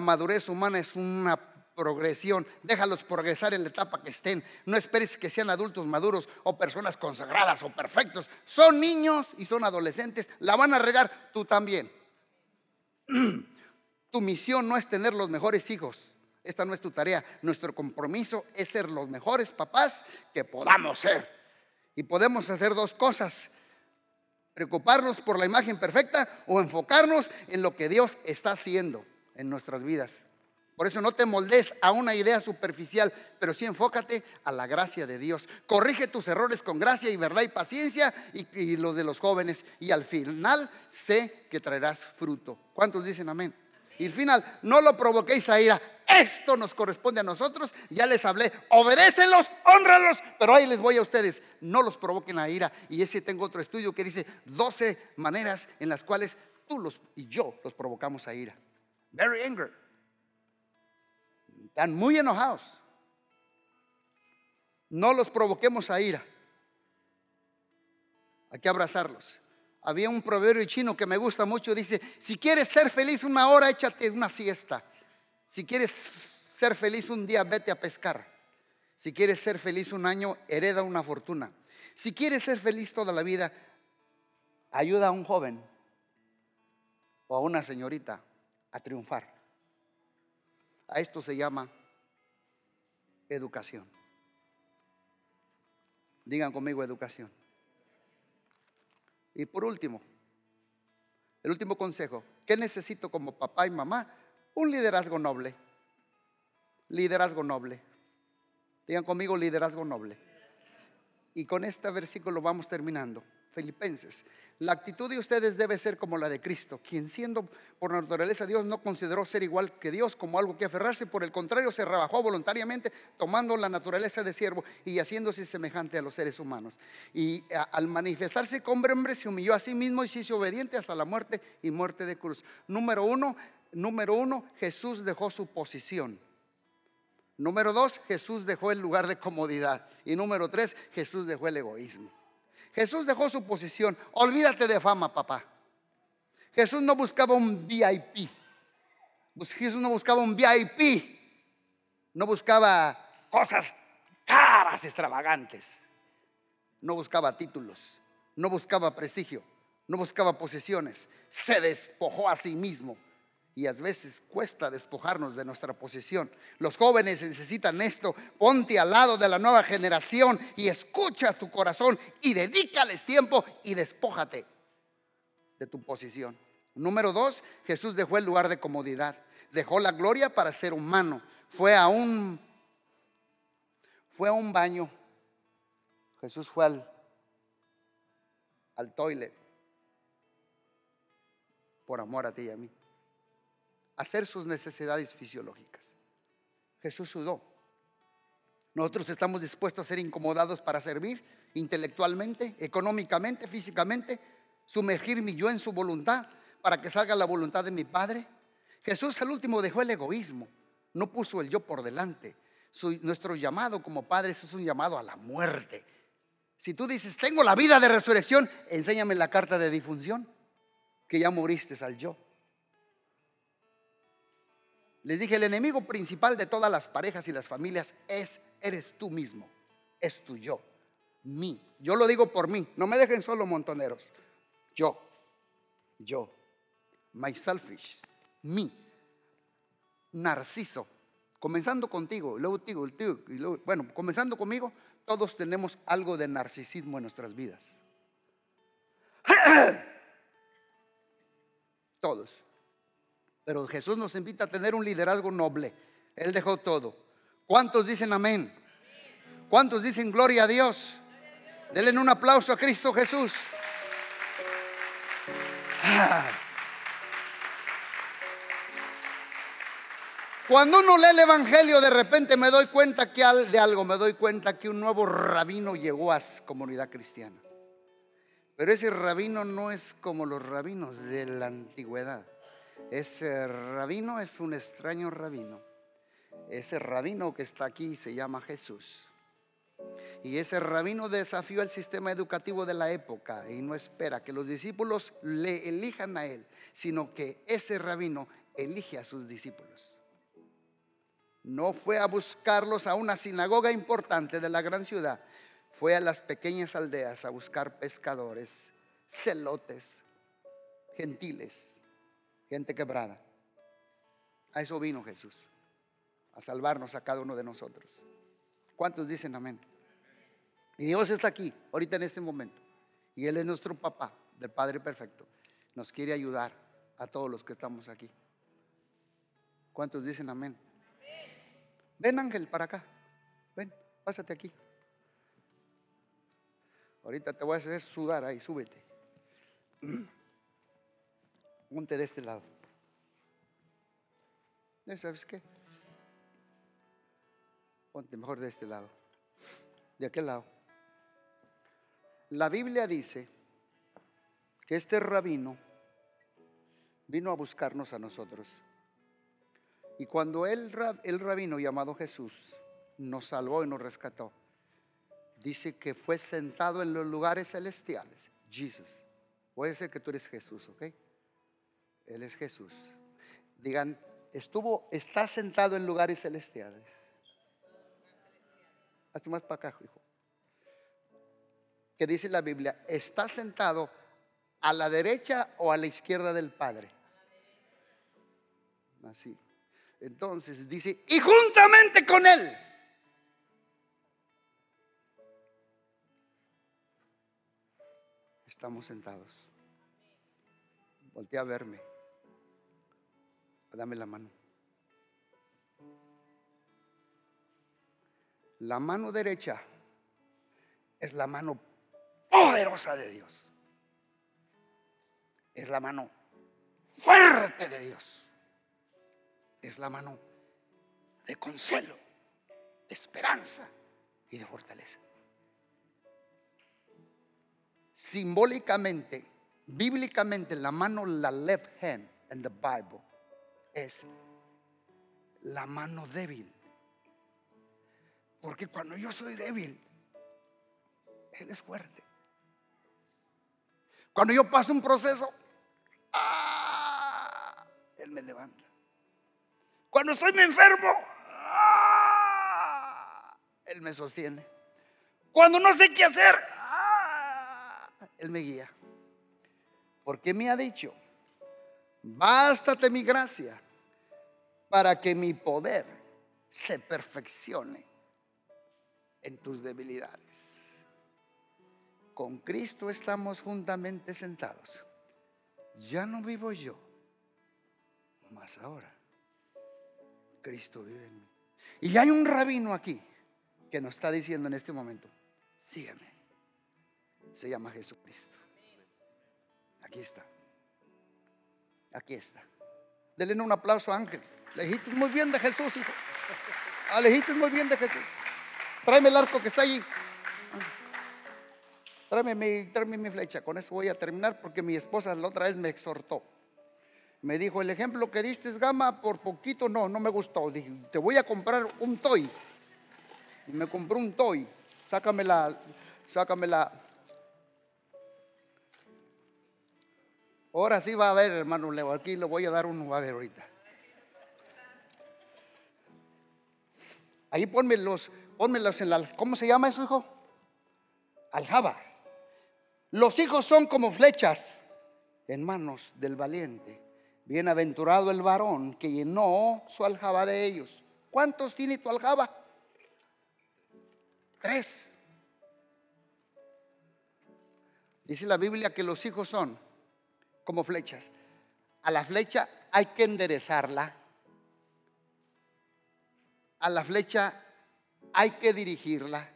madurez humana es una progresión. Déjalos progresar en la etapa que estén. No esperes que sean adultos maduros o personas consagradas o perfectos. Son niños y son adolescentes. La van a regar tú también. Tu misión no es tener los mejores hijos. Esta no es tu tarea. Nuestro compromiso es ser los mejores papás que podamos ser. Y podemos hacer dos cosas preocuparnos por la imagen perfecta o enfocarnos en lo que Dios está haciendo en nuestras vidas. Por eso no te moldes a una idea superficial, pero sí enfócate a la gracia de Dios. Corrige tus errores con gracia y verdad y paciencia y, los de los jóvenes. Y al final sé que traerás fruto. ¿Cuántos dicen amén? Y al final, no lo provoquéis a ira. Esto nos corresponde a nosotros. Ya les hablé, obedécenlos, honralos, pero ahí les voy a ustedes. No los provoquen a ira. Y ese tengo otro estudio que dice 12 maneras en las cuales tú los y yo los provocamos a ira. Very angry. Están muy enojados. No los provoquemos a ira. Hay que abrazarlos. Había un proverbio chino que me gusta mucho, dice, si quieres ser feliz una hora, échate una siesta. Si quieres ser feliz un día, vete a pescar. Si quieres ser feliz un año, hereda una fortuna. Si quieres ser feliz toda la vida, ayuda a un joven o a una señorita a triunfar. A esto se llama educación. Digan conmigo educación. Y por último, el último consejo, ¿qué necesito como papá y mamá? Un liderazgo noble. Liderazgo noble. Digan conmigo liderazgo noble. Y con este versículo vamos terminando. Filipenses. La actitud de ustedes debe ser como la de Cristo, quien siendo por naturaleza Dios no consideró ser igual que Dios como algo que aferrarse, por el contrario se rebajó voluntariamente tomando la naturaleza de siervo y haciéndose semejante a los seres humanos. Y al manifestarse como hombre se humilló a sí mismo y se hizo obediente hasta la muerte y muerte de cruz. Número uno, número uno, Jesús dejó su posición. Número dos, Jesús dejó el lugar de comodidad. Y número tres, Jesús dejó el egoísmo. Jesús dejó su posición. Olvídate de fama, papá. Jesús no buscaba un VIP. Jesús no buscaba un VIP. No buscaba cosas caras, extravagantes. No buscaba títulos. No buscaba prestigio. No buscaba posesiones. Se despojó a sí mismo y a veces cuesta despojarnos de nuestra posición. Los jóvenes necesitan esto. Ponte al lado de la nueva generación y escucha tu corazón y dedícales tiempo y despójate de tu posición. Número dos, Jesús dejó el lugar de comodidad. Dejó la gloria para ser humano. Fue a un, fue a un baño. Jesús fue al, al toilet por amor a ti y a mí hacer sus necesidades fisiológicas. Jesús sudó. Nosotros estamos dispuestos a ser incomodados para servir intelectualmente, económicamente, físicamente, sumergir mi yo en su voluntad para que salga la voluntad de mi Padre. Jesús al último dejó el egoísmo, no puso el yo por delante. nuestro llamado como padres es un llamado a la muerte. Si tú dices, tengo la vida de resurrección, enséñame la carta de difunción, que ya moriste al yo. Les dije, el enemigo principal de todas las parejas y las familias es, eres tú mismo, es tu yo, mí. Yo lo digo por mí, no me dejen solo montoneros. Yo, yo, my selfish, mí, narciso. Comenzando contigo, luego digo, bueno, comenzando conmigo, todos tenemos algo de narcisismo en nuestras vidas. Todos. Pero Jesús nos invita a tener un liderazgo noble. Él dejó todo. ¿Cuántos dicen amén? ¿Cuántos dicen gloria a Dios? Denle un aplauso a Cristo Jesús. Cuando uno lee el Evangelio, de repente me doy cuenta que de algo, me doy cuenta que un nuevo rabino llegó a comunidad cristiana. Pero ese rabino no es como los rabinos de la antigüedad. Ese rabino es un extraño rabino. Ese rabino que está aquí se llama Jesús. Y ese rabino desafió el sistema educativo de la época y no espera que los discípulos le elijan a él, sino que ese rabino elige a sus discípulos. No fue a buscarlos a una sinagoga importante de la gran ciudad, fue a las pequeñas aldeas a buscar pescadores, celotes, gentiles gente quebrada. A eso vino Jesús, a salvarnos a cada uno de nosotros. ¿Cuántos dicen amén? Y Dios está aquí, ahorita en este momento. Y Él es nuestro papá, del Padre Perfecto. Nos quiere ayudar a todos los que estamos aquí. ¿Cuántos dicen amén? Ven Ángel para acá. Ven, pásate aquí. Ahorita te voy a hacer sudar ahí, súbete. Ponte de este lado. ¿Sabes qué? Ponte mejor de este lado. De aquel lado. La Biblia dice que este rabino vino a buscarnos a nosotros. Y cuando el, el rabino llamado Jesús nos salvó y nos rescató, dice que fue sentado en los lugares celestiales. Jesus. Puede ser que tú eres Jesús, ¿ok? Él es Jesús. Digan, estuvo, está sentado en lugares celestiales. Hazte más para acá, hijo. Que dice la Biblia, está sentado a la derecha o a la izquierda del Padre. Así. Entonces dice, y juntamente con Él. Estamos sentados. Voltea a verme dame la mano. La mano derecha es la mano poderosa de Dios. es la mano fuerte de Dios. Es la mano de consuelo, de esperanza y de fortaleza. Simbólicamente, bíblicamente, la mano, la left hand en the Bible es la mano débil. Porque cuando yo soy débil, Él es fuerte. Cuando yo paso un proceso, ¡ah! Él me levanta. Cuando estoy me enfermo, ¡ah! Él me sostiene. Cuando no sé qué hacer, ¡ah! Él me guía. Porque me ha dicho, bástate mi gracia para que mi poder se perfeccione en tus debilidades. Con Cristo estamos juntamente sentados. Ya no vivo yo, más ahora. Cristo vive en mí. Y hay un rabino aquí que nos está diciendo en este momento, sígueme. Se llama Jesucristo. Aquí está. Aquí está. Denle un aplauso a Ángel. Le muy bien de Jesús, hijo. Ah, muy bien de Jesús. Tráeme el arco que está allí. Tráeme mi, tráeme mi flecha. Con eso voy a terminar porque mi esposa la otra vez me exhortó. Me dijo, el ejemplo que diste es gama, por poquito no, no me gustó. Dije, te voy a comprar un toy. Y me compró un toy. Sácame la, sácame la. Ahora sí va a ver, hermano Leo. Aquí le voy a dar uno, va a ver ahorita. Ahí ponme los, pónmelos en la, ¿cómo se llama eso, hijo? Aljaba. Los hijos son como flechas en manos del valiente. Bienaventurado el varón que llenó su aljaba de ellos. ¿Cuántos tiene tu aljaba? Tres. Dice la Biblia que los hijos son como flechas. A la flecha hay que enderezarla. A la flecha hay que dirigirla.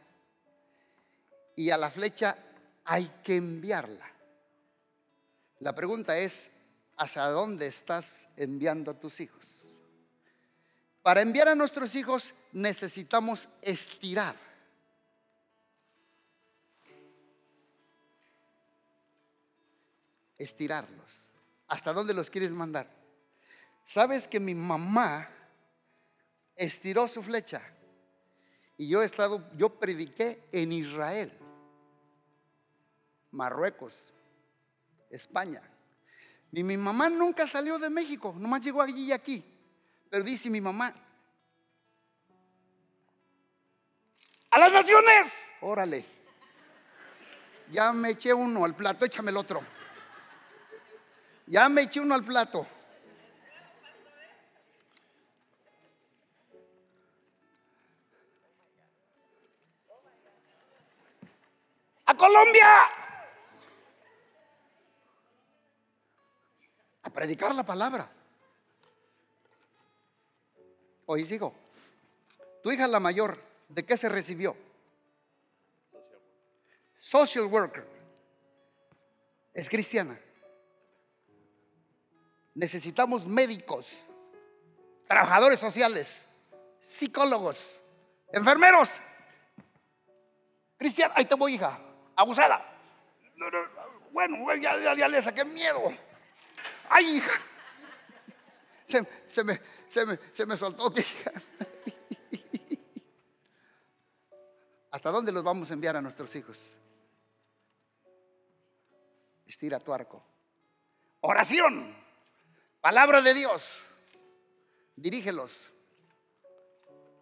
Y a la flecha hay que enviarla. La pregunta es, ¿hacia dónde estás enviando a tus hijos? Para enviar a nuestros hijos necesitamos estirar. Estirarlos. ¿Hasta dónde los quieres mandar? ¿Sabes que mi mamá estiró su flecha? Y yo he estado, yo prediqué en Israel. Marruecos, España. Y mi mamá nunca salió de México, nomás llegó allí y aquí. Pero dice mi mamá, a las naciones, órale. Ya me eché uno al plato, échame el otro. Ya me eché uno al plato. A Colombia. predicar la palabra. Oye, hijo, tu hija la mayor, ¿de qué se recibió? Social worker. Es cristiana. Necesitamos médicos, trabajadores sociales, psicólogos, enfermeros. Cristiana, ahí te voy, hija, abusada. Bueno, ya, ya, ya le saqué miedo. ¡Ay, hija! Se, me, se, me, soltó. ¿Hasta dónde los vamos a enviar a nuestros hijos? Estira tu arco. Oración. Palabra de Dios. Dirígelos.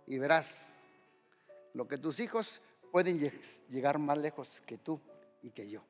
Y verás lo que tus hijos pueden llegar más lejos que tú y que yo.